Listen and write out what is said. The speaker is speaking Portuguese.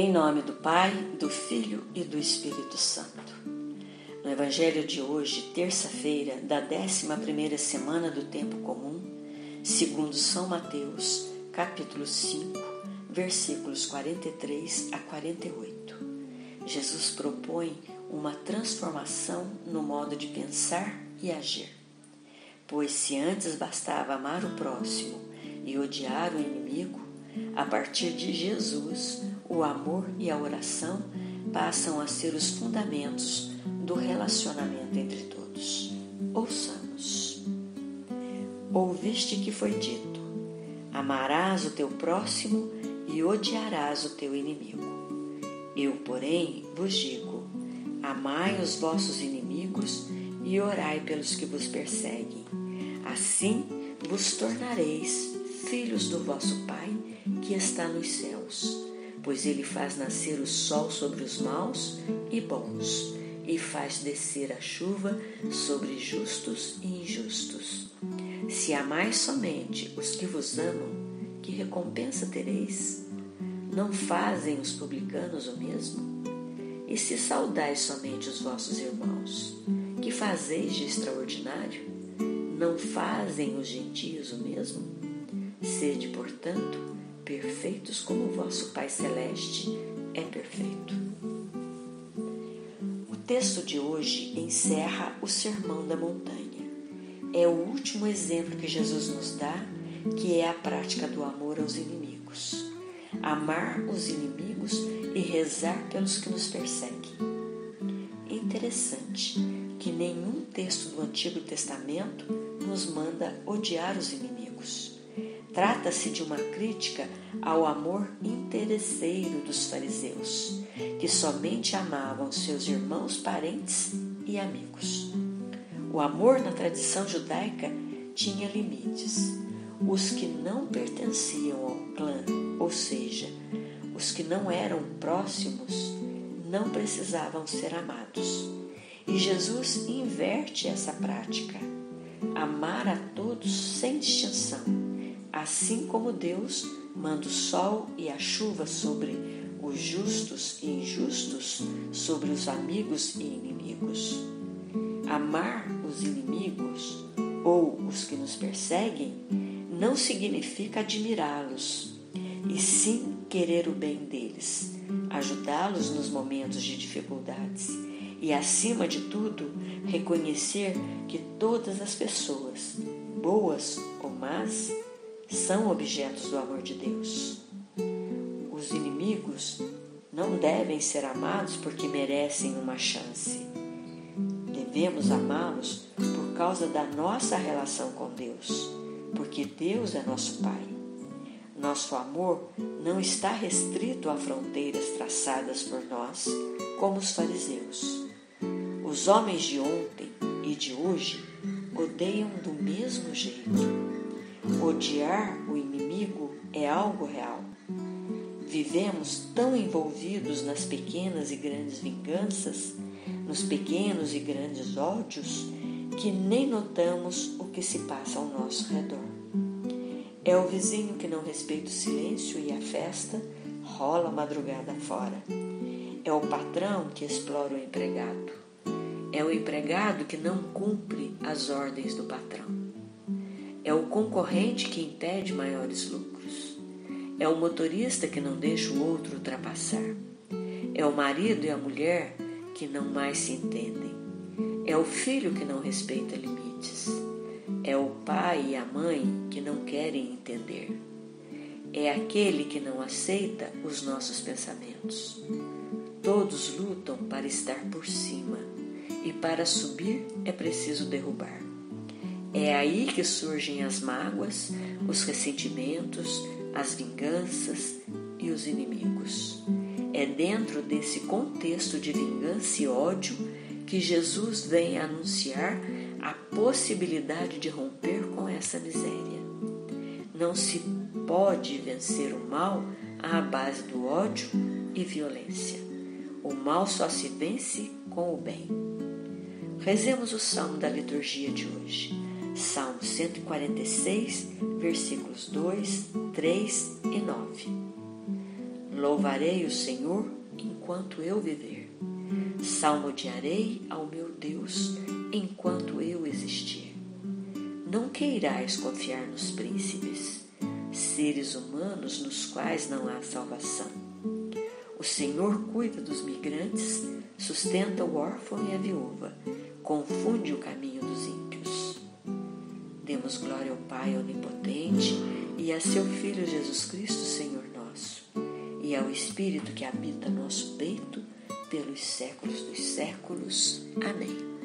Em nome do Pai, do Filho e do Espírito Santo. No Evangelho de hoje, terça-feira da 11 semana do Tempo Comum, segundo São Mateus, capítulo 5, versículos 43 a 48. Jesus propõe uma transformação no modo de pensar e agir. Pois se antes bastava amar o próximo e odiar o inimigo, a partir de Jesus, o amor e a oração passam a ser os fundamentos do relacionamento entre todos. Ouçamos. Ouviste que foi dito: Amarás o teu próximo e odiarás o teu inimigo. Eu, porém, vos digo: Amai os vossos inimigos e orai pelos que vos perseguem. Assim vos tornareis filhos do vosso Pai que está nos céus pois ele faz nascer o sol sobre os maus e bons, e faz descer a chuva sobre justos e injustos. Se amais somente os que vos amam, que recompensa tereis? Não fazem os publicanos o mesmo? E se saudais somente os vossos irmãos, que fazeis de extraordinário? Não fazem os gentios o mesmo? Sede, portanto, perfeitos como o vosso Pai Celeste é perfeito. O texto de hoje encerra o Sermão da Montanha. É o último exemplo que Jesus nos dá, que é a prática do amor aos inimigos. Amar os inimigos e rezar pelos que nos perseguem. Interessante que nenhum texto do Antigo Testamento nos manda odiar os inimigos. Trata-se de uma crítica ao amor interesseiro dos fariseus, que somente amavam seus irmãos, parentes e amigos. O amor na tradição judaica tinha limites. Os que não pertenciam ao clã, ou seja, os que não eram próximos, não precisavam ser amados. E Jesus inverte essa prática. Amar a todos sem distinção assim como Deus manda o sol e a chuva sobre os justos e injustos, sobre os amigos e inimigos. Amar os inimigos ou os que nos perseguem não significa admirá-los, e sim querer o bem deles, ajudá-los nos momentos de dificuldades e, acima de tudo, reconhecer que todas as pessoas, boas ou más, são objetos do amor de Deus. Os inimigos não devem ser amados porque merecem uma chance. Devemos amá-los por causa da nossa relação com Deus, porque Deus é nosso Pai. Nosso amor não está restrito a fronteiras traçadas por nós, como os fariseus. Os homens de ontem e de hoje odeiam do mesmo jeito Odiar o inimigo é algo real. Vivemos tão envolvidos nas pequenas e grandes vinganças, nos pequenos e grandes ódios, que nem notamos o que se passa ao nosso redor. É o vizinho que não respeita o silêncio e a festa rola a madrugada fora. É o patrão que explora o empregado. É o empregado que não cumpre as ordens do patrão. É o concorrente que impede maiores lucros. É o motorista que não deixa o outro ultrapassar. É o marido e a mulher que não mais se entendem. É o filho que não respeita limites. É o pai e a mãe que não querem entender. É aquele que não aceita os nossos pensamentos. Todos lutam para estar por cima e para subir é preciso derrubar. É aí que surgem as mágoas, os ressentimentos, as vinganças e os inimigos. É dentro desse contexto de vingança e ódio que Jesus vem anunciar a possibilidade de romper com essa miséria. Não se pode vencer o mal à base do ódio e violência. O mal só se vence com o bem. Rezemos o salmo da liturgia de hoje. Salmo 146, versículos 2, 3 e 9. Louvarei o Senhor enquanto eu viver. Salmodiarei ao meu Deus enquanto eu existir. Não queirais confiar nos príncipes, seres humanos nos quais não há salvação. O Senhor cuida dos migrantes, sustenta o órfão e a viúva, confunde o caminho Pai onipotente e a seu Filho Jesus Cristo, Senhor nosso, e ao Espírito que habita nosso peito pelos séculos dos séculos. Amém.